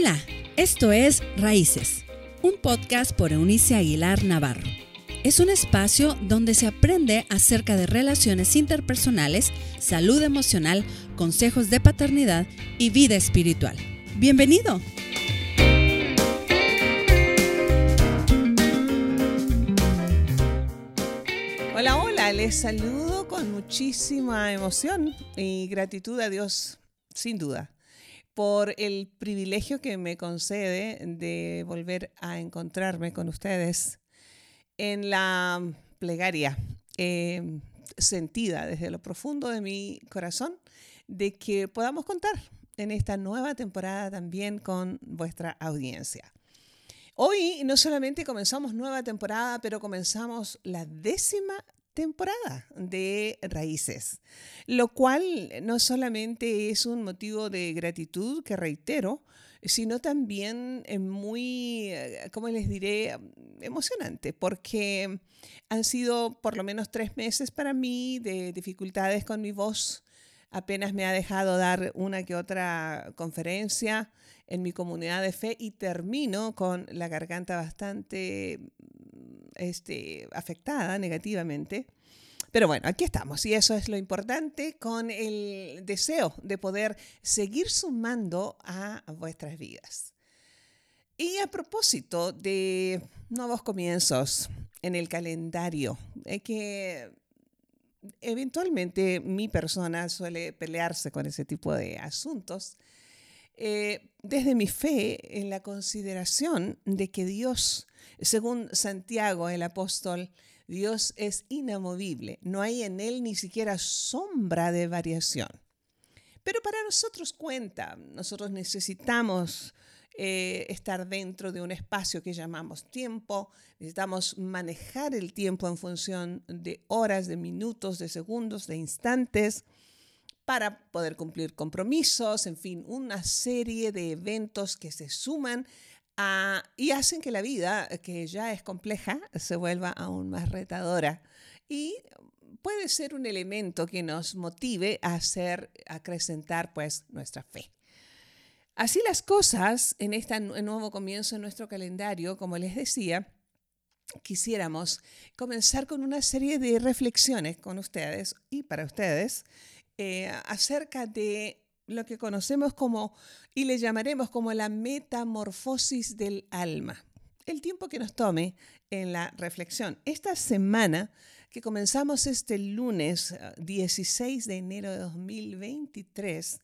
Hola, esto es Raíces, un podcast por Eunice Aguilar Navarro. Es un espacio donde se aprende acerca de relaciones interpersonales, salud emocional, consejos de paternidad y vida espiritual. Bienvenido. Hola, hola, les saludo con muchísima emoción y gratitud a Dios, sin duda por el privilegio que me concede de volver a encontrarme con ustedes en la plegaria eh, sentida desde lo profundo de mi corazón de que podamos contar en esta nueva temporada también con vuestra audiencia. Hoy no solamente comenzamos nueva temporada, pero comenzamos la décima temporada de raíces, lo cual no solamente es un motivo de gratitud que reitero, sino también muy, eh, ¿cómo les diré?, emocionante, porque han sido por lo menos tres meses para mí de dificultades con mi voz. Apenas me ha dejado dar una que otra conferencia en mi comunidad de fe y termino con la garganta bastante este, afectada negativamente. Pero bueno, aquí estamos y eso es lo importante con el deseo de poder seguir sumando a vuestras vidas. Y a propósito de nuevos comienzos en el calendario, que eventualmente mi persona suele pelearse con ese tipo de asuntos, eh, desde mi fe en la consideración de que Dios, según Santiago el apóstol, Dios es inamovible, no hay en Él ni siquiera sombra de variación. Pero para nosotros cuenta, nosotros necesitamos eh, estar dentro de un espacio que llamamos tiempo, necesitamos manejar el tiempo en función de horas, de minutos, de segundos, de instantes para poder cumplir compromisos, en fin, una serie de eventos que se suman y hacen que la vida, que ya es compleja, se vuelva aún más retadora. Y puede ser un elemento que nos motive a hacer, a acrecentar pues nuestra fe. Así las cosas en este nuevo comienzo en nuestro calendario, como les decía, quisiéramos comenzar con una serie de reflexiones con ustedes y para ustedes eh, acerca de lo que conocemos como, y le llamaremos como la metamorfosis del alma. El tiempo que nos tome en la reflexión. Esta semana que comenzamos este lunes 16 eh, de enero de 2023,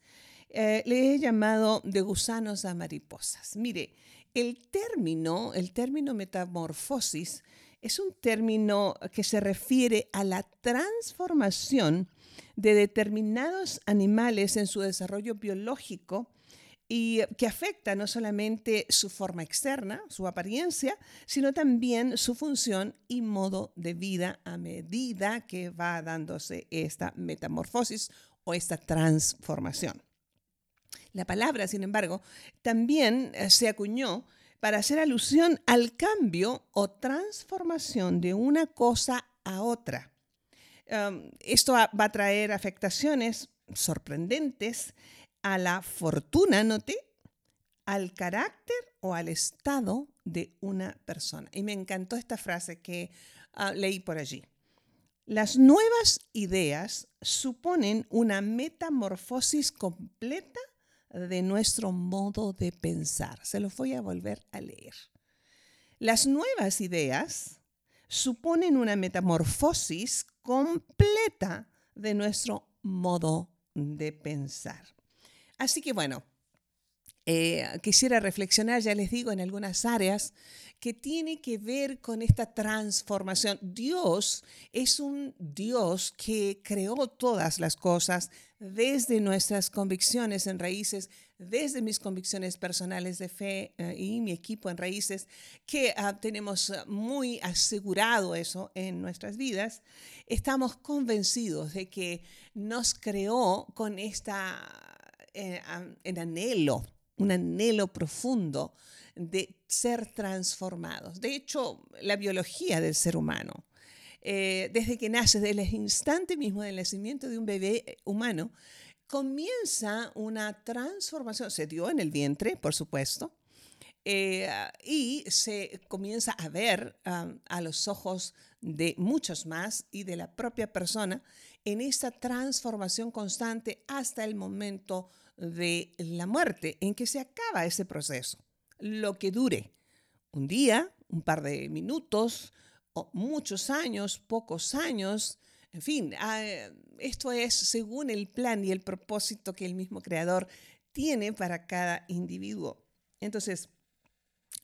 eh, le he llamado de gusanos a mariposas. Mire, el término, el término metamorfosis es un término que se refiere a la transformación de determinados animales en su desarrollo biológico y que afecta no solamente su forma externa, su apariencia, sino también su función y modo de vida a medida que va dándose esta metamorfosis o esta transformación. La palabra, sin embargo, también eh, se acuñó para hacer alusión al cambio o transformación de una cosa a otra esto va a traer afectaciones sorprendentes a la fortuna, noté, al carácter o al estado de una persona. Y me encantó esta frase que ah, leí por allí. Las nuevas ideas suponen una metamorfosis completa de nuestro modo de pensar. Se lo voy a volver a leer. Las nuevas ideas suponen una metamorfosis completa de nuestro modo de pensar. Así que bueno, eh, quisiera reflexionar, ya les digo, en algunas áreas que tiene que ver con esta transformación. Dios es un Dios que creó todas las cosas desde nuestras convicciones en raíces, desde mis convicciones personales de fe eh, y mi equipo en raíces, que ah, tenemos muy asegurado eso en nuestras vidas, estamos convencidos de que nos creó con esta eh, en anhelo, un anhelo profundo de ser transformados. De hecho, la biología del ser humano, eh, desde que nace, desde el instante mismo del nacimiento de un bebé humano, comienza una transformación, se dio en el vientre, por supuesto, eh, y se comienza a ver a los ojos de muchos más y de la propia persona en esta transformación constante hasta el momento de la muerte, en que se acaba ese proceso, lo que dure un día, un par de minutos, o muchos años, pocos años, en fin, ah, esto es según el plan y el propósito que el mismo creador tiene para cada individuo. Entonces,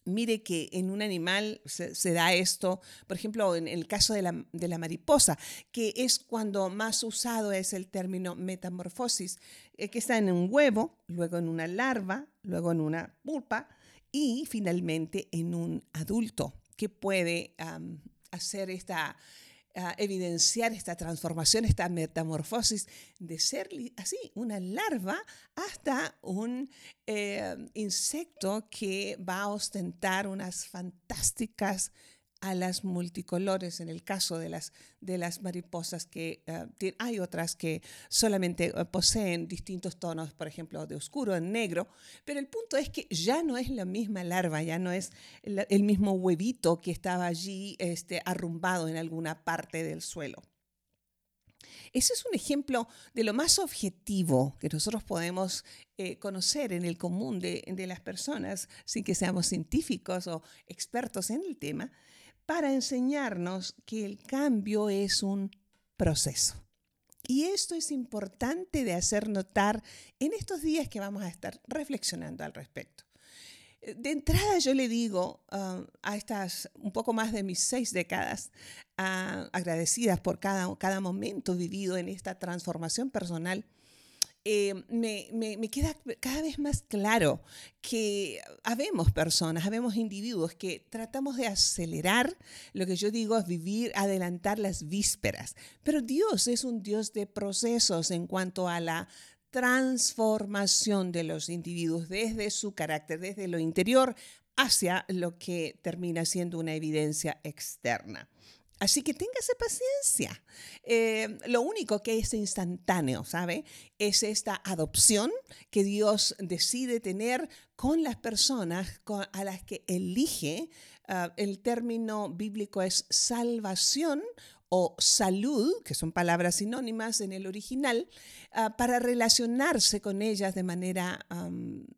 mire que en un animal se, da esto, por ejemplo, en el caso de la, de la, mariposa, que es cuando más usado es el término metamorfosis, eh, que está en un huevo, luego en una larva, luego en una pulpa y finalmente en un adulto que puede hacer esta, evidenciar esta transformación, esta metamorfosis de ser así, una larva hasta un eh, insecto que va a ostentar unas fantásticas a las multicolores, en el caso de las, de las mariposas, que eh, hay otras que solamente eh, poseen distintos tonos, por ejemplo, de oscuro en negro, pero el punto es que ya no es la misma larva, ya no es el, mismo huevito que estaba allí este, arrumbado en alguna parte del suelo. Ese es un ejemplo de lo más objetivo que nosotros podemos eh, conocer en el común de, de, las personas, sin que seamos científicos o expertos en el tema, para enseñarnos que el cambio es un proceso. Y esto es importante de hacer notar en estos días que vamos a estar reflexionando al respecto. De entrada yo le digo ah, a estas un poco más de mis seis décadas, ah, agradecidas por cada, cada momento vivido en esta transformación personal, eh, me, me, queda cada vez más claro que habemos personas, habemos individuos que tratamos de acelerar, lo que yo digo es vivir, adelantar las vísperas, pero Dios es un Dios de procesos en cuanto a la transformación de los individuos desde su carácter, desde lo interior hacia lo que termina siendo una evidencia externa. Así que téngase paciencia. Eh, lo único que es instantáneo, ¿sabe? Es esta adopción que Dios decide tener con las personas a las que elige. Ah, el término bíblico es salvación o salud, que son palabras sinónimas en el original, ah, para relacionarse con ellas de manera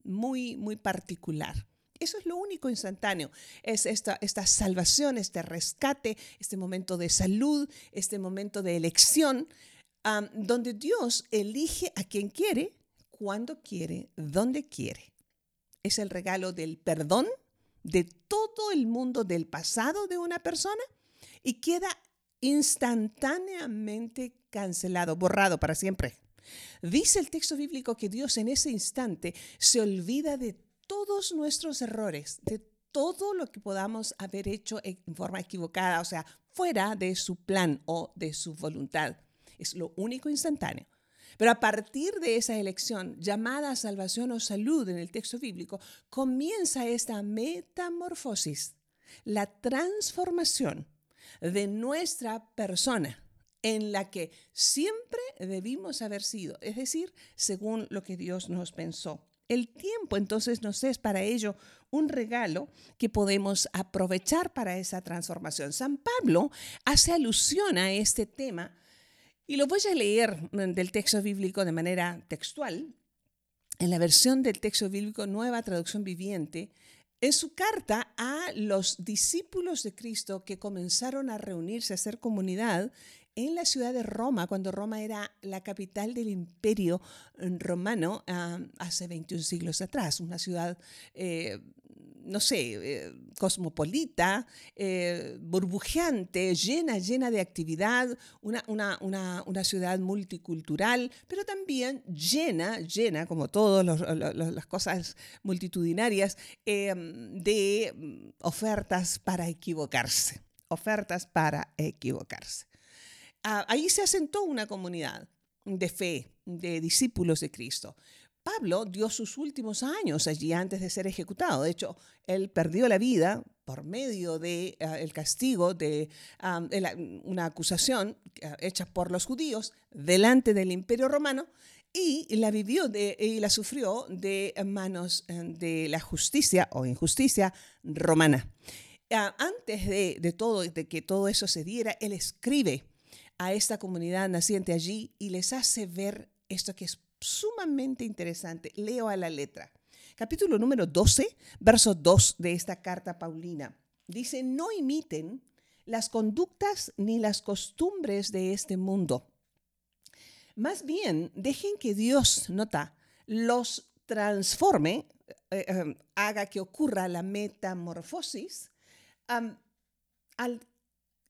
muy, muy particular. Eso es lo único instantáneo. Es esta, esta salvación, este rescate, este momento de salud, este momento de elección, donde Dios elige a quien quiere, cuando quiere, donde quiere. Es el regalo del perdón de todo el mundo del pasado de una persona y queda instantáneamente cancelado, borrado para siempre. Dice el texto bíblico que Dios en ese instante se olvida de todos nuestros errores, de todo lo que podamos haber hecho en forma equivocada, o sea, fuera de su plan o de su voluntad. Es lo único instantáneo. Pero a partir de esa elección llamada salvación o salud en el texto bíblico, comienza esta metamorfosis, la transformación de nuestra persona en la que siempre debimos haber sido, es decir, según lo que Dios nos pensó. El tiempo entonces nos es para ello un regalo que podemos aprovechar para esa transformación. San Pablo hace alusión a este tema y lo voy a leer del texto bíblico de manera textual. En la versión del texto bíblico Nueva Traducción Viviente, en su carta a los discípulos de Cristo que comenzaron a reunirse, a hacer comunidad en la ciudad de Roma, cuando Roma era la capital del imperio mm, romano ah, hace 21 siglos atrás, una ciudad, eh, no sé, eh, cosmopolita, eh, burbujeante, llena, llena de actividad, una, una, una, una, ciudad multicultural, pero también llena, llena, como todas las cosas multitudinarias, de ofertas para equivocarse, ofertas para equivocarse. Ah, ahí se asentó una comunidad de fe, de discípulos de Cristo. Pablo dio sus últimos años allí antes de ser ejecutado. De hecho, él perdió la vida por medio del de, ah, castigo de, una acusación ah, hecha por los judíos delante del imperio romano y la vivió y la sufrió de manos eh, de la justicia o injusticia romana. Ah, antes de, de todo, de que todo eso se diera, él escribe a esta comunidad naciente allí y les hace ver esto que es sumamente interesante. Leo a la letra. Capítulo número 12, verso 2 de esta carta paulina. Dice, no imiten las conductas ni las costumbres de este mundo más bien, dejen que Dios, nota, los transforme, eh, eh, haga que ocurra la metamorfosis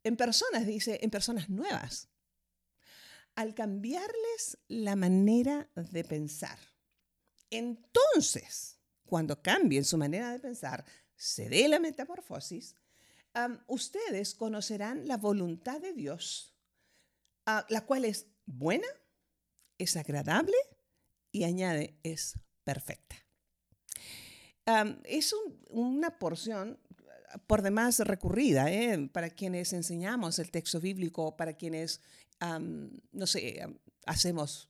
en personas, dice, en personas nuevas. Al cambiarles la manera de pensar. Entonces, cuando cambien su manera de pensar, se dé la metamorfosis, ustedes conocerán la voluntad de Dios, la cual es buena, es agradable y añade, es perfecta. es una porción por demás recurrida ¿eh? para quienes enseñamos el texto bíblico, para quienes, no sé, hacemos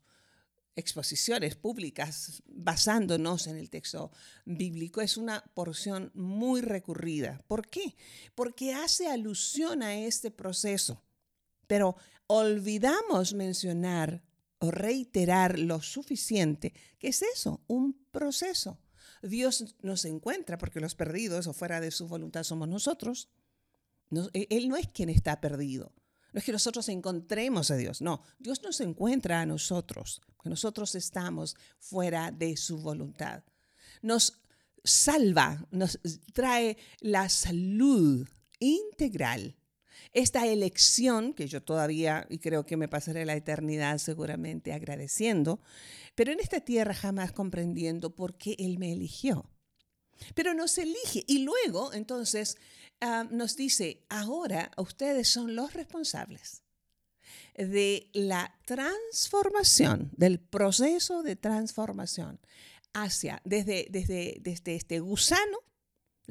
exposiciones públicas basándonos en el texto bíblico. Es una porción muy recurrida. ¿Por qué? Porque hace alusión a este proceso, pero olvidamos mencionar o reiterar lo suficiente. ¿Qué es eso? Un proceso. Dios nos encuentra porque los perdidos o fuera de su voluntad somos nosotros. E, él no es quien está perdido. No es que nosotros encontremos a Dios, no, Dios nos encuentra a nosotros, nosotros estamos fuera de su voluntad. Nos salva, nos trae la salud integral esta elección, que yo todavía, y creo que me pasaré la eternidad seguramente agradeciendo, pero en esta tierra jamás comprendiendo por qué Él me eligió. Pero nos elige y luego entonces ah, nos dice, ahora ustedes son los responsables de la transformación, del proceso de transformación hacia, desde, desde, desde este gusano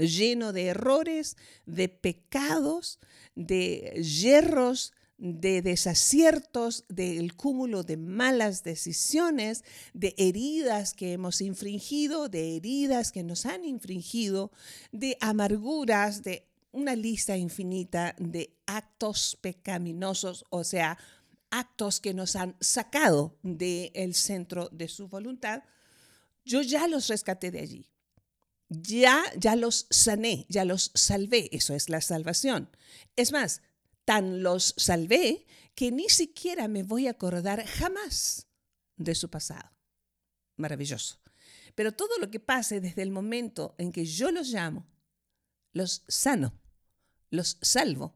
lleno de errores, de pecados, de yerros, de desaciertos, del cúmulo de malas decisiones, de heridas que hemos infringido, de heridas que nos han infringido, de amarguras, de una lista infinita de actos pecaminosos, o sea, actos que nos han sacado del centro de su voluntad. Yo ya los rescaté de allí ya, ya los sané, ya los salvé. Eso es la salvación. Es más, tan los salvé que ni siquiera me voy a acordar jamás de su pasado. Maravilloso. Pero todo lo que pase desde el momento en que yo los llamo, los sano, los salvo,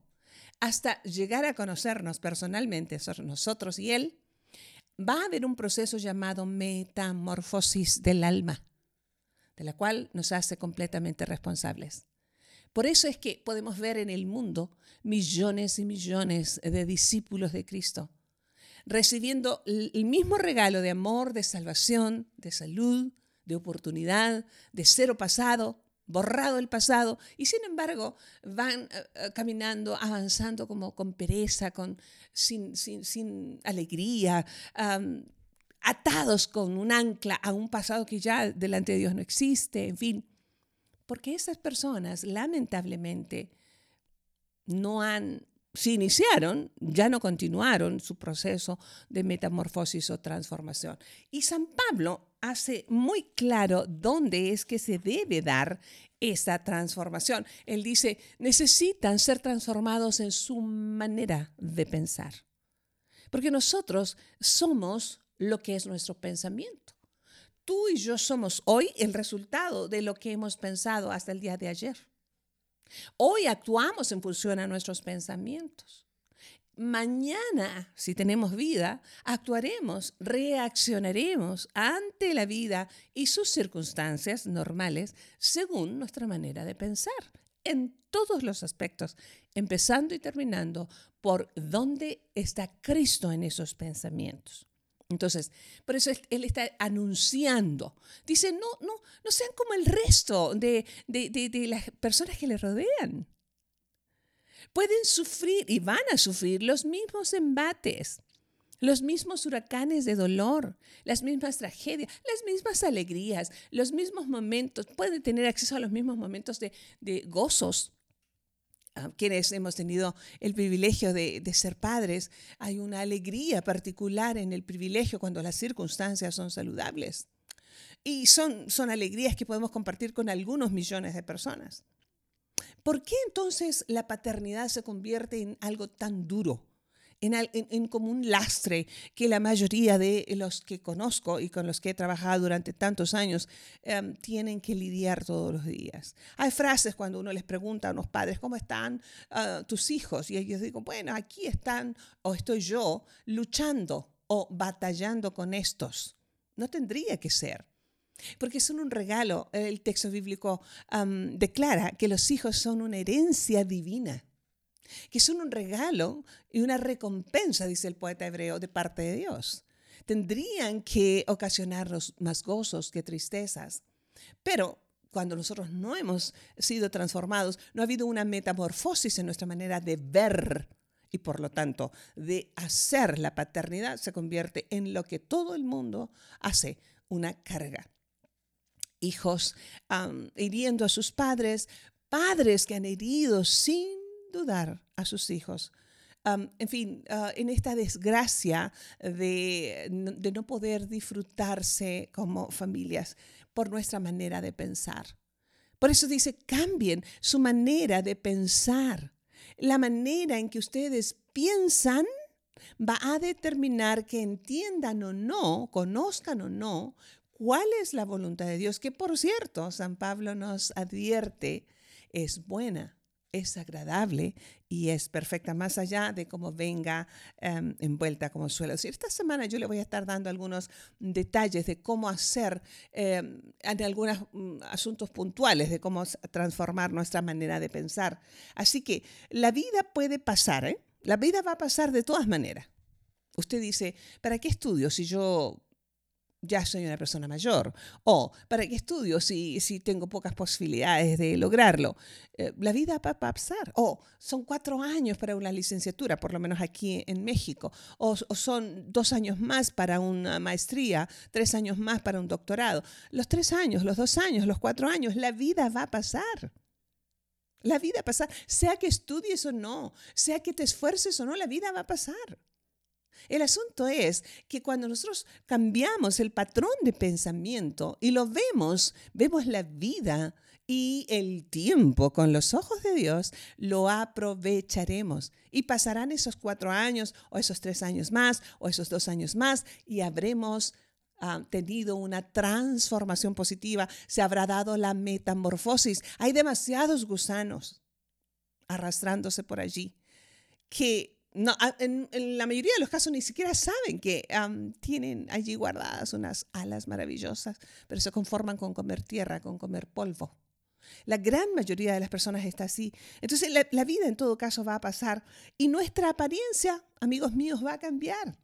hasta llegar a conocernos personalmente, nosotros y Él, va a haber un proceso llamado metamorfosis del alma de la cual nos hace completamente responsables. Por eso es que podemos ver en el mundo millones y millones de discípulos de Cristo, recibiendo el mismo regalo de amor, de salvación, de salud, de oportunidad, de cero pasado, borrado el pasado, y sin embargo van eh, eh, caminando, avanzando como con pereza, con, sin, sin, alegría, atados con un ancla a un pasado que ya delante de Dios no existe, en fin. Porque esas personas, lamentablemente, no han, se iniciaron, ya no continuaron su proceso de metamorfosis o transformación. Y San Pablo hace muy claro dónde es que se debe dar esa transformación. Él dice, necesitan ser transformados en su manera de pensar. Porque nosotros somos lo que es nuestro pensamiento. Tú y yo somos hoy el resultado de lo que hemos pensado hasta el día de ayer. Hoy actuamos en función a nuestros pensamientos. Mañana, si tenemos vida, actuaremos, reaccionaremos ante la vida y sus circunstancias normales según nuestra manera de pensar, en todos los aspectos, empezando y terminando por dónde está Cristo en esos pensamientos. Entonces, por eso él está anunciando. Dice, no, no, no sean como el resto de, de, las personas que le rodean. Pueden sufrir y van a sufrir los mismos embates. los mismos huracanes de dolor, las mismas tragedias, las mismas alegrías, los mismos momentos, pueden tener acceso a los mismos momentos de, gozos. Ah, quienes hemos tenido el privilegio de, ser padres, hay una alegría particular en el privilegio cuando las circunstancias son saludables. Y son, son alegrías que podemos compartir con algunos millones de personas. ¿Por qué entonces la paternidad se convierte en algo tan duro? En, como un lastre que la mayoría de los que conozco y con los que he trabajado durante tantos años em, tienen que lidiar todos los días. Hay frases cuando uno les pregunta a unos padres, ¿cómo están ah, tus hijos? Y ellos digo, bueno, aquí están o estoy yo luchando o batallando con estos. No tendría que ser. Porque son un regalo. El texto bíblico declara que los hijos son una herencia divina que son un regalo y una recompensa, dice el poeta hebreo, de parte de Dios. Tendrían que ocasionarnos más gozos que tristezas. Pero cuando nosotros no hemos sido transformados, no ha habido una metamorfosis en nuestra manera de ver y por lo tanto de hacer la paternidad se convierte en lo que todo el mundo hace, una carga. Hijos hiriendo a sus padres, padres que han herido sin dudar a sus hijos. en fin, ah, en esta desgracia de, de no poder disfrutarse como familias por nuestra manera de pensar. Por eso dice, cambien su manera de pensar. La manera en que ustedes piensan va a determinar que entiendan o no, conozcan o no, cuál es la voluntad de Dios, que por cierto, San Pablo nos advierte, es buena, es agradable y es perfecta, más allá de cómo venga em, envuelta, como suelo decir. Esta semana yo le voy a estar dando algunos detalles de cómo hacer em, en algunos mm, asuntos puntuales, de cómo transformar nuestra manera de pensar. Así que la vida puede pasar, ¿eh? La vida va a pasar de todas maneras. Usted dice, ¿para qué estudio si yo ya soy una persona mayor. O, ¿para qué estudio si, si tengo pocas posibilidades de lograrlo? Eh, la vida va a pasar. O son cuatro años para una licenciatura, por lo menos aquí en México. O, son dos años más para una maestría, tres años más para un doctorado. Los tres años, los dos años, los cuatro años, la vida va a pasar. La vida va a pasar, sea que estudies o no, sea que te esfuerces o no, la vida va a pasar. El asunto es que cuando nosotros cambiamos el patrón de pensamiento y lo vemos, vemos la vida y el tiempo con los ojos de Dios, lo aprovecharemos. Y pasarán esos cuatro años o esos tres años más o esos dos años más y habremos ah, tenido una transformación positiva, se habrá dado la metamorfosis. Hay demasiados gusanos arrastrándose por allí que no, en, la mayoría de los casos ni siquiera saben que tienen allí guardadas unas alas maravillosas, pero se conforman con comer tierra, con comer polvo. La gran mayoría de las personas está así. Entonces la vida en todo caso va a pasar y nuestra apariencia, amigos míos, va a cambiar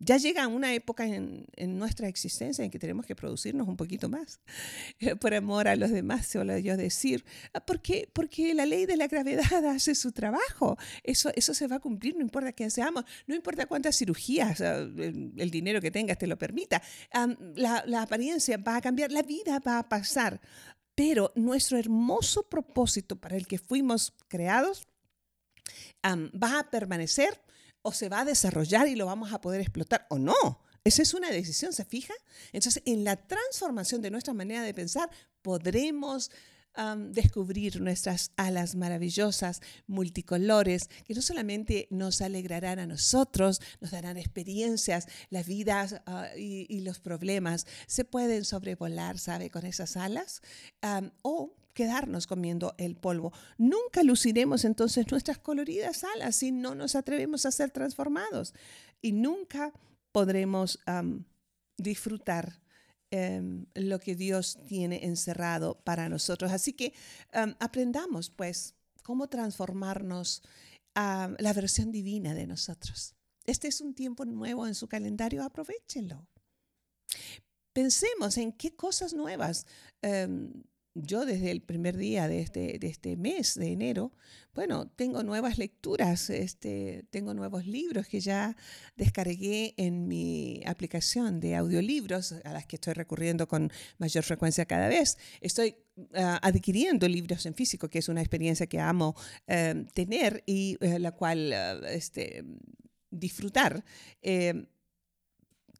ya llega una época en, nuestra existencia en que tenemos que producirnos un poquito más por amor a los demás, suelo yo decir, ah, porque, porque la ley de la gravedad hace su trabajo, eso, eso se va a cumplir, no importa quién seamos, no importa cuántas cirugías, ah, el, dinero que tengas te lo permita, la apariencia va a cambiar, la vida va a pasar, pero nuestro hermoso propósito para el que fuimos creados va a permanecer o se va a desarrollar y lo vamos a poder explotar o no. Esa es una decisión, ¿se fija? Entonces, en la transformación de nuestra manera de pensar, podremos descubrir nuestras alas maravillosas, multicolores, que no solamente nos alegrarán a nosotros, nos darán experiencias, las vidas ah, y, los problemas se pueden sobrevolar, ¿sabe? Con esas alas. o quedarnos comiendo el polvo. Nunca luciremos entonces nuestras coloridas alas si no nos atrevemos a ser transformados y nunca podremos disfrutar em, lo que Dios tiene encerrado para nosotros. Así que aprendamos pues cómo transformarnos a la versión divina de nosotros. Este es un tiempo nuevo en su calendario, aprovechenlo. Pensemos en qué cosas nuevas em, yo desde el primer día de este, de este mes de enero, bueno, tengo nuevas lecturas, este, tengo nuevos libros que ya descargué en mi aplicación de audiolibros, a las que estoy recurriendo con mayor frecuencia cada vez. Estoy ah, adquiriendo libros en físico, que es una experiencia que amo eh, tener y eh, la cual ah, este, disfrutar. Eh,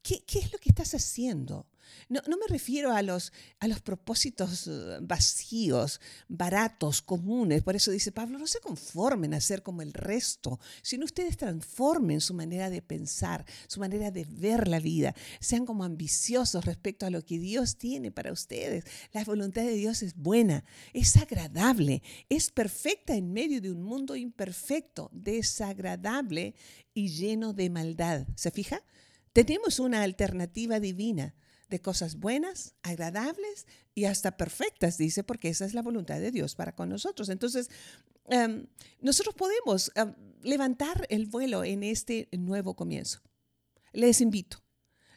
¿qué, ¿Qué es lo que estás haciendo? No, me refiero a los, a los propósitos eh, vacíos, baratos, comunes. Por eso dice Pablo, no se conformen a ser como el resto, sino ustedes transformen su manera de pensar, su manera de ver la vida. Sean como ambiciosos respecto a lo que Dios tiene para ustedes. La voluntad de Dios es buena, es agradable, es perfecta en medio de un mundo imperfecto, desagradable y lleno de maldad. ¿Se fija? Tenemos una alternativa divina de cosas buenas, agradables y hasta perfectas, dice, porque esa es la voluntad de Dios para con nosotros. Entonces, em, nosotros podemos em, levantar el vuelo en este nuevo comienzo. Les invito,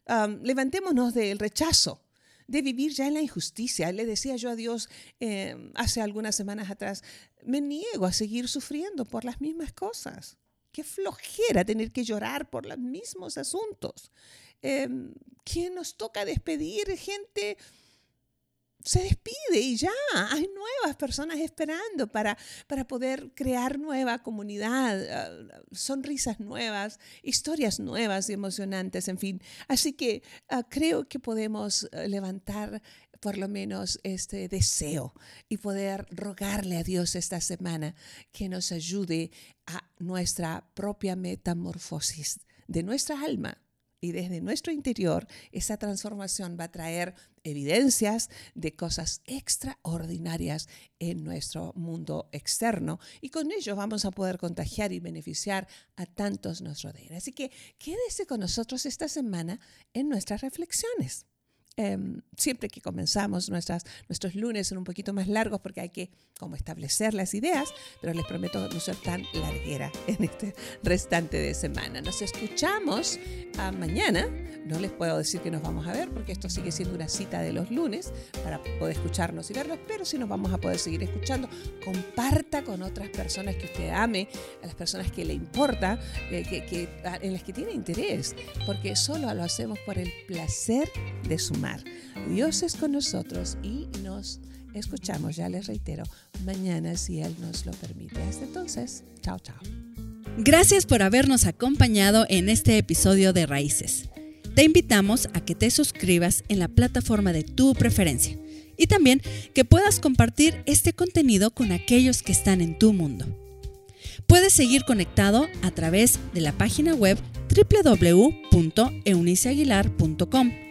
um, levantémonos del rechazo de vivir ya en la injusticia. Le decía yo a Dios hace algunas semanas atrás, me niego a seguir sufriendo por las mismas cosas. Qué flojera tener que llorar por los mismos asuntos. ¿Quién nos toca despedir? Gente se despide y ya, hay nuevas personas esperando para, para poder crear nueva comunidad, ah, sonrisas nuevas, historias nuevas y emocionantes, en fin. Así que ah, creo que podemos ah, levantar por lo menos este deseo y poder rogarle a Dios esta semana que nos ayude a nuestra propia metamorfosis de nuestra alma y desde nuestro interior esa transformación va a traer evidencias de cosas extraordinarias en nuestro mundo externo y con ello vamos a poder contagiar y beneficiar a tantos nos rodean. Así que quédese con nosotros esta semana en nuestras reflexiones. Em, siempre que comenzamos nuestras, nuestros lunes son un poquito más largos porque hay que como establecer las ideas, pero les prometo no ser tan larguera en este restante de semana. Nos escuchamos ah, mañana. No les puedo decir que nos vamos a ver porque esto sigue siendo una cita de los lunes para poder escucharnos y verlos, pero sí nos vamos a poder seguir escuchando. Comparta con otras personas que usted ame, a las personas que le importa, eh, que, en las que tiene interés, porque solo lo hacemos por el placer de su Dios es con nosotros y nos escuchamos, ya les reitero, mañana si Él nos lo permite. Hasta entonces, chao, chao. Gracias por habernos acompañado en este episodio de Raíces. Te invitamos a que te suscribas en la plataforma de tu preferencia y también que puedas compartir este contenido con aquellos que están en tu mundo. Puedes seguir conectado a través de la página web www.euniciaguilar.com